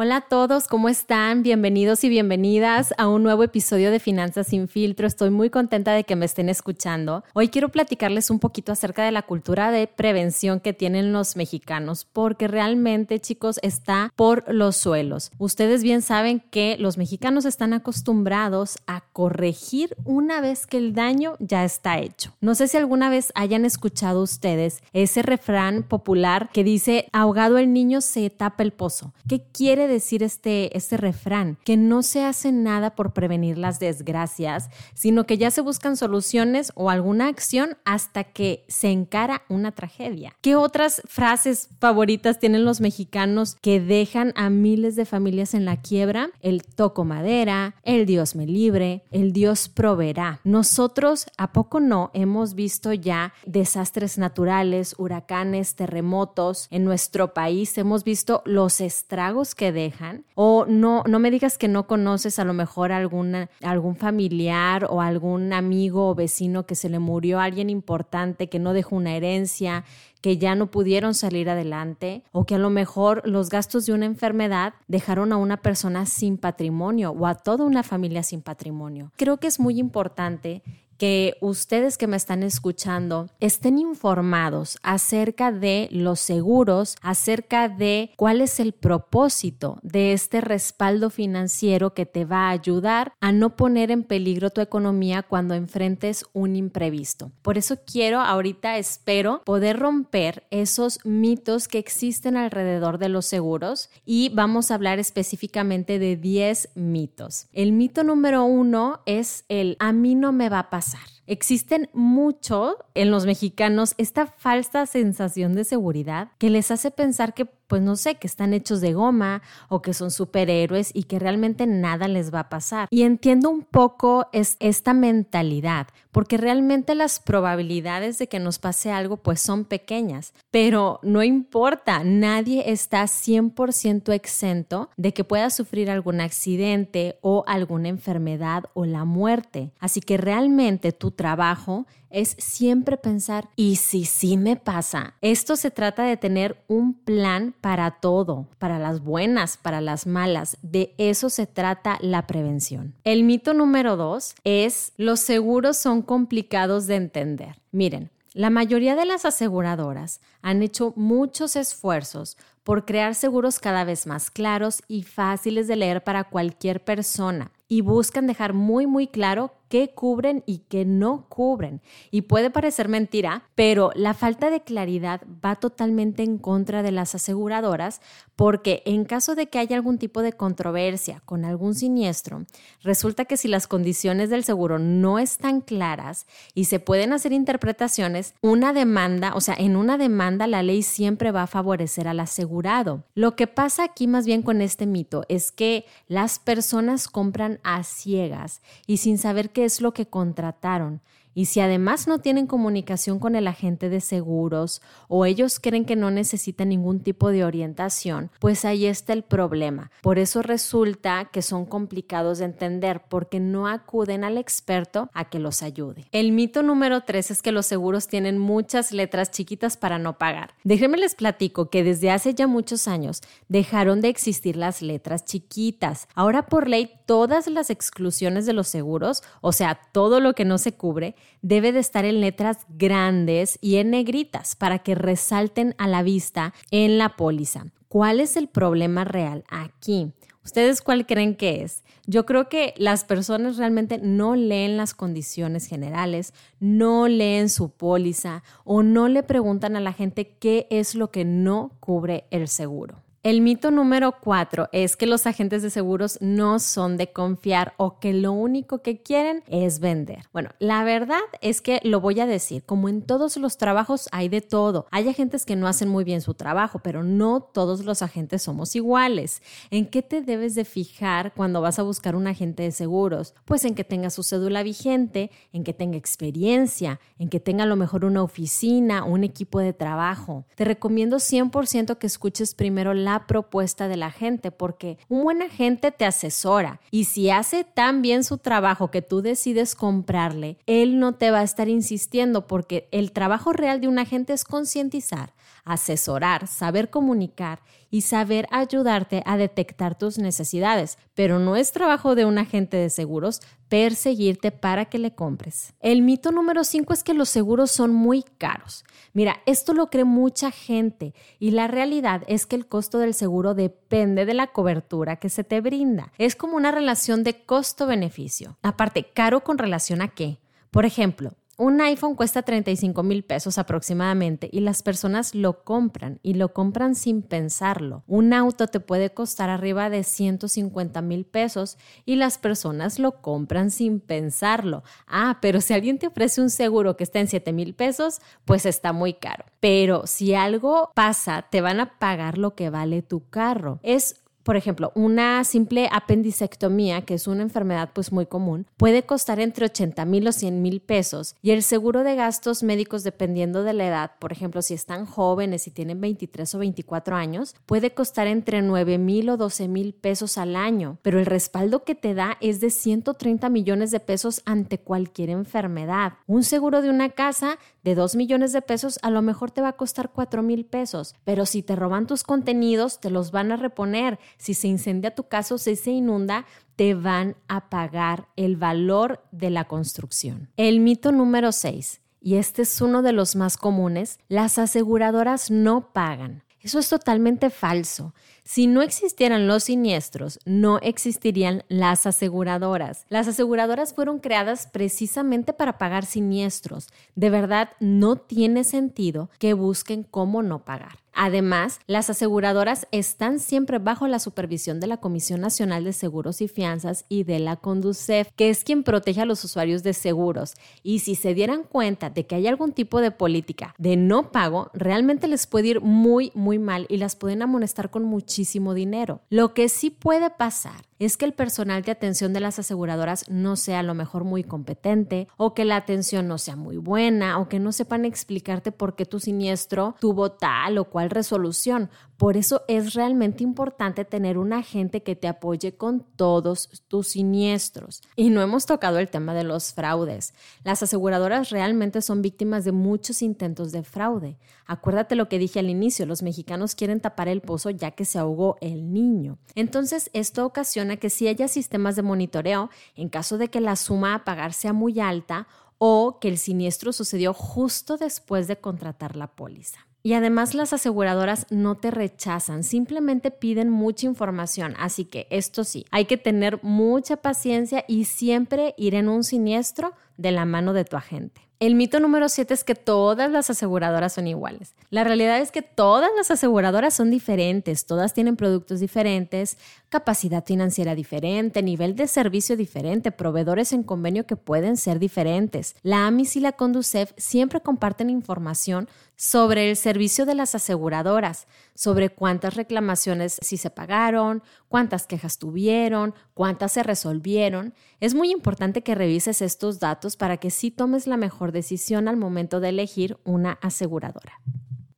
Hola a todos, ¿cómo están? Bienvenidos y bienvenidas a un nuevo episodio de Finanzas sin filtro. Estoy muy contenta de que me estén escuchando. Hoy quiero platicarles un poquito acerca de la cultura de prevención que tienen los mexicanos, porque realmente, chicos, está por los suelos. Ustedes bien saben que los mexicanos están acostumbrados a corregir una vez que el daño ya está hecho. No sé si alguna vez hayan escuchado ustedes ese refrán popular que dice, ahogado el niño se tapa el pozo. ¿Qué quiere decir este, este refrán, que no se hace nada por prevenir las desgracias, sino que ya se buscan soluciones o alguna acción hasta que se encara una tragedia. ¿Qué otras frases favoritas tienen los mexicanos que dejan a miles de familias en la quiebra? El toco madera, el Dios me libre, el Dios proveerá. Nosotros, ¿a poco no hemos visto ya desastres naturales, huracanes, terremotos en nuestro país? Hemos visto los estragos que dejan. O no, no me digas que no conoces a lo mejor alguna, algún familiar o algún amigo o vecino que se le murió a alguien importante, que no dejó una herencia, que ya no pudieron salir adelante o que a lo mejor los gastos de una enfermedad dejaron a una persona sin patrimonio o a toda una familia sin patrimonio. Creo que es muy importante que ustedes que me están escuchando estén informados acerca de los seguros, acerca de cuál es el propósito de este respaldo financiero que te va a ayudar a no poner en peligro tu economía cuando enfrentes un imprevisto. Por eso quiero ahorita, espero poder romper esos mitos que existen alrededor de los seguros y vamos a hablar específicamente de 10 mitos. El mito número uno es el a mí no me va a pasar Existen mucho en los mexicanos esta falsa sensación de seguridad que les hace pensar que pues no sé, que están hechos de goma o que son superhéroes y que realmente nada les va a pasar. Y entiendo un poco es esta mentalidad, porque realmente las probabilidades de que nos pase algo pues son pequeñas, pero no importa, nadie está 100% exento de que pueda sufrir algún accidente o alguna enfermedad o la muerte. Así que realmente tu trabajo es siempre pensar, ¿y si sí me pasa? Esto se trata de tener un plan para todo, para las buenas, para las malas. De eso se trata la prevención. El mito número dos es, los seguros son complicados de entender. Miren, la mayoría de las aseguradoras han hecho muchos esfuerzos por crear seguros cada vez más claros y fáciles de leer para cualquier persona y buscan dejar muy muy claro qué cubren y qué no cubren. Y puede parecer mentira, pero la falta de claridad va totalmente en contra de las aseguradoras porque en caso de que haya algún tipo de controversia con algún siniestro, resulta que si las condiciones del seguro no están claras y se pueden hacer interpretaciones, una demanda, o sea, en una demanda la ley siempre va a favorecer al asegurado. Lo que pasa aquí más bien con este mito es que las personas compran a ciegas y sin saber qué es lo que contrataron. Y si además no tienen comunicación con el agente de seguros o ellos creen que no necesitan ningún tipo de orientación, pues ahí está el problema. Por eso resulta que son complicados de entender porque no acuden al experto a que los ayude. El mito número tres es que los seguros tienen muchas letras chiquitas para no pagar. Déjenme les platico que desde hace ya muchos años dejaron de existir las letras chiquitas. Ahora por ley todas las exclusiones de los seguros, o sea, todo lo que no se cubre, debe de estar en letras grandes y en negritas para que resalten a la vista en la póliza. ¿Cuál es el problema real aquí? ¿Ustedes cuál creen que es? Yo creo que las personas realmente no leen las condiciones generales, no leen su póliza o no le preguntan a la gente qué es lo que no cubre el seguro. El mito número cuatro es que los agentes de seguros no son de confiar o que lo único que quieren es vender. Bueno, la verdad es que lo voy a decir, como en todos los trabajos hay de todo. Hay agentes que no hacen muy bien su trabajo, pero no todos los agentes somos iguales. ¿En qué te debes de fijar cuando vas a buscar un agente de seguros? Pues en que tenga su cédula vigente, en que tenga experiencia, en que tenga a lo mejor una oficina, un equipo de trabajo. Te recomiendo 100% que escuches primero la propuesta de la gente, porque un buen agente te asesora y si hace tan bien su trabajo que tú decides comprarle, él no te va a estar insistiendo porque el trabajo real de un agente es concientizar, asesorar, saber comunicar y saber ayudarte a detectar tus necesidades, pero no es trabajo de un agente de seguros perseguirte para que le compres. El mito número 5 es que los seguros son muy caros. Mira, esto lo cree mucha gente y la realidad es que el costo del seguro depende de la cobertura que se te brinda. Es como una relación de costo-beneficio. Aparte, caro con relación a qué? Por ejemplo, un iPhone cuesta 35 mil pesos aproximadamente y las personas lo compran y lo compran sin pensarlo. Un auto te puede costar arriba de 150 mil pesos y las personas lo compran sin pensarlo. Ah, pero si alguien te ofrece un seguro que está en 7 mil pesos, pues está muy caro. Pero si algo pasa, te van a pagar lo que vale tu carro. Es por ejemplo, una simple apendicectomía, que es una enfermedad pues muy común, puede costar entre 80 mil o 100 mil pesos y el seguro de gastos médicos dependiendo de la edad, por ejemplo, si están jóvenes y tienen 23 o 24 años, puede costar entre 9 mil o 12 mil pesos al año, pero el respaldo que te da es de 130 millones de pesos ante cualquier enfermedad. Un seguro de una casa de 2 millones de pesos a lo mejor te va a costar 4 mil pesos, pero si te roban tus contenidos, te los van a reponer si se incendia tu casa o si se inunda, te van a pagar el valor de la construcción. El mito número 6, y este es uno de los más comunes, las aseguradoras no pagan. Eso es totalmente falso. Si no existieran los siniestros, no existirían las aseguradoras. Las aseguradoras fueron creadas precisamente para pagar siniestros. De verdad, no tiene sentido que busquen cómo no pagar. Además, las aseguradoras están siempre bajo la supervisión de la Comisión Nacional de Seguros y Fianzas y de la Conducef, que es quien protege a los usuarios de seguros. Y si se dieran cuenta de que hay algún tipo de política de no pago, realmente les puede ir muy, muy mal y las pueden amonestar con muchísimo dinero. Lo que sí puede pasar es que el personal de atención de las aseguradoras no sea a lo mejor muy competente o que la atención no sea muy buena o que no sepan explicarte por qué tu siniestro tuvo tal o cual resolución. Por eso es realmente importante tener un agente que te apoye con todos tus siniestros. Y no hemos tocado el tema de los fraudes. Las aseguradoras realmente son víctimas de muchos intentos de fraude. Acuérdate lo que dije al inicio, los mexicanos quieren tapar el pozo ya que se ahogó el niño. Entonces, esto ocasiona que si haya sistemas de monitoreo, en caso de que la suma a pagar sea muy alta o que el siniestro sucedió justo después de contratar la póliza. Y además las aseguradoras no te rechazan, simplemente piden mucha información. Así que esto sí, hay que tener mucha paciencia y siempre ir en un siniestro de la mano de tu agente. El mito número 7 es que todas las aseguradoras son iguales. La realidad es que todas las aseguradoras son diferentes, todas tienen productos diferentes, capacidad financiera diferente, nivel de servicio diferente, proveedores en convenio que pueden ser diferentes. La AMIS y la Conducef siempre comparten información sobre el servicio de las aseguradoras, sobre cuántas reclamaciones sí se pagaron, cuántas quejas tuvieron, cuántas se resolvieron. Es muy importante que revises estos datos para que sí tomes la mejor decisión al momento de elegir una aseguradora.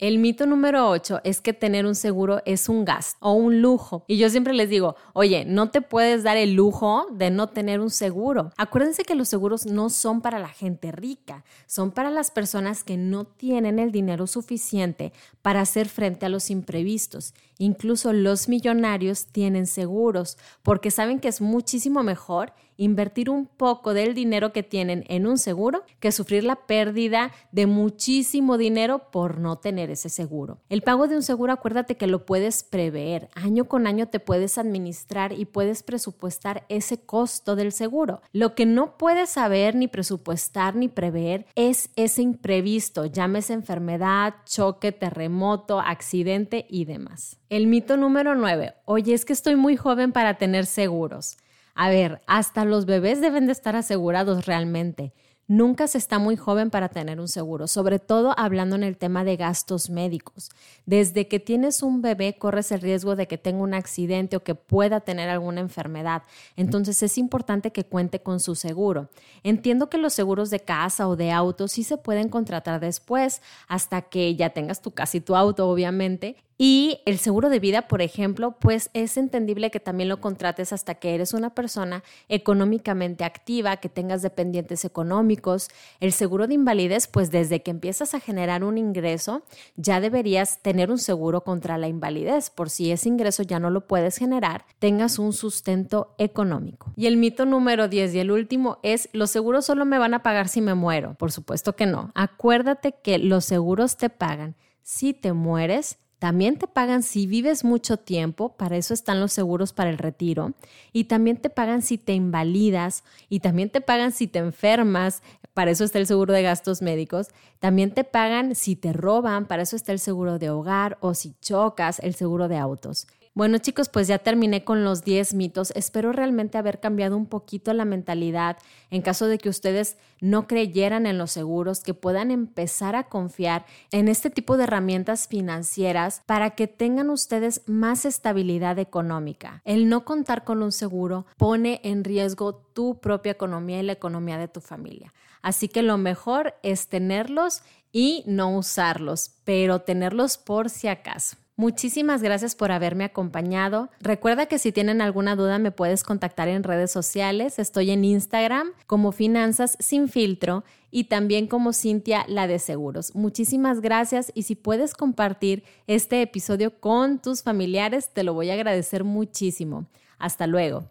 El mito número 8 es que tener un seguro es un gasto o un lujo. Y yo siempre les digo, oye, no te puedes dar el lujo de no tener un seguro. Acuérdense que los seguros no son para la gente rica, son para las personas que no tienen el dinero suficiente para hacer frente a los imprevistos. Incluso los millonarios tienen seguros porque saben que es muchísimo mejor invertir un poco del dinero que tienen en un seguro que sufrir la pérdida de muchísimo dinero por no tener ese seguro. El pago de un seguro, acuérdate que lo puedes prever. Año con año te puedes administrar y puedes presupuestar ese costo del seguro. Lo que no puedes saber ni presupuestar ni prever es ese imprevisto, llámese enfermedad, choque, terremoto, accidente y demás. El mito número 9. Oye, es que estoy muy joven para tener seguros. A ver, hasta los bebés deben de estar asegurados realmente. Nunca se está muy joven para tener un seguro, sobre todo hablando en el tema de gastos médicos. Desde que tienes un bebé corres el riesgo de que tenga un accidente o que pueda tener alguna enfermedad. Entonces es importante que cuente con su seguro. Entiendo que los seguros de casa o de auto sí se pueden contratar después, hasta que ya tengas tu casa y tu auto, obviamente, y el seguro de vida, por ejemplo, pues es entendible que también lo contrates hasta que eres una persona económicamente activa, que tengas dependientes económicos. El seguro de invalidez, pues desde que empiezas a generar un ingreso, ya deberías tener un seguro contra la invalidez, por si ese ingreso ya no lo puedes generar, tengas un sustento económico. Y el mito número 10 y el último es, los seguros solo me van a pagar si me muero. Por supuesto que no. Acuérdate que los seguros te pagan si te mueres también te pagan si vives mucho tiempo, para eso están los seguros para el retiro. Y también te pagan si te invalidas y también te pagan si te enfermas, para eso está el seguro de gastos médicos. También te pagan si te roban, para eso está el seguro de hogar o si chocas, el seguro de autos. Bueno chicos, pues ya terminé con los 10 mitos. Espero realmente haber cambiado un poquito la mentalidad en caso de que ustedes no creyeran en los seguros, que puedan empezar a confiar en este tipo de herramientas financieras para que tengan ustedes más estabilidad económica. El no contar con un seguro pone en riesgo tu propia economía y la economía de tu familia. Así que lo mejor es tenerlos y no usarlos, pero tenerlos por si acaso. Muchísimas gracias por haberme acompañado. Recuerda que si tienen alguna duda me puedes contactar en redes sociales. Estoy en Instagram como Finanzas sin filtro y también como Cintia la de Seguros. Muchísimas gracias y si puedes compartir este episodio con tus familiares te lo voy a agradecer muchísimo. Hasta luego.